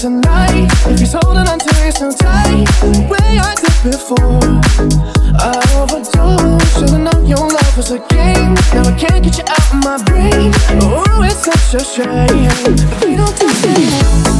tonight. If he's holding on to you so tight, the way I did before, I overdosed. Should've known your love was a game. Now I can't get you out of my brain. Oh, it's such a shame. We don't do things.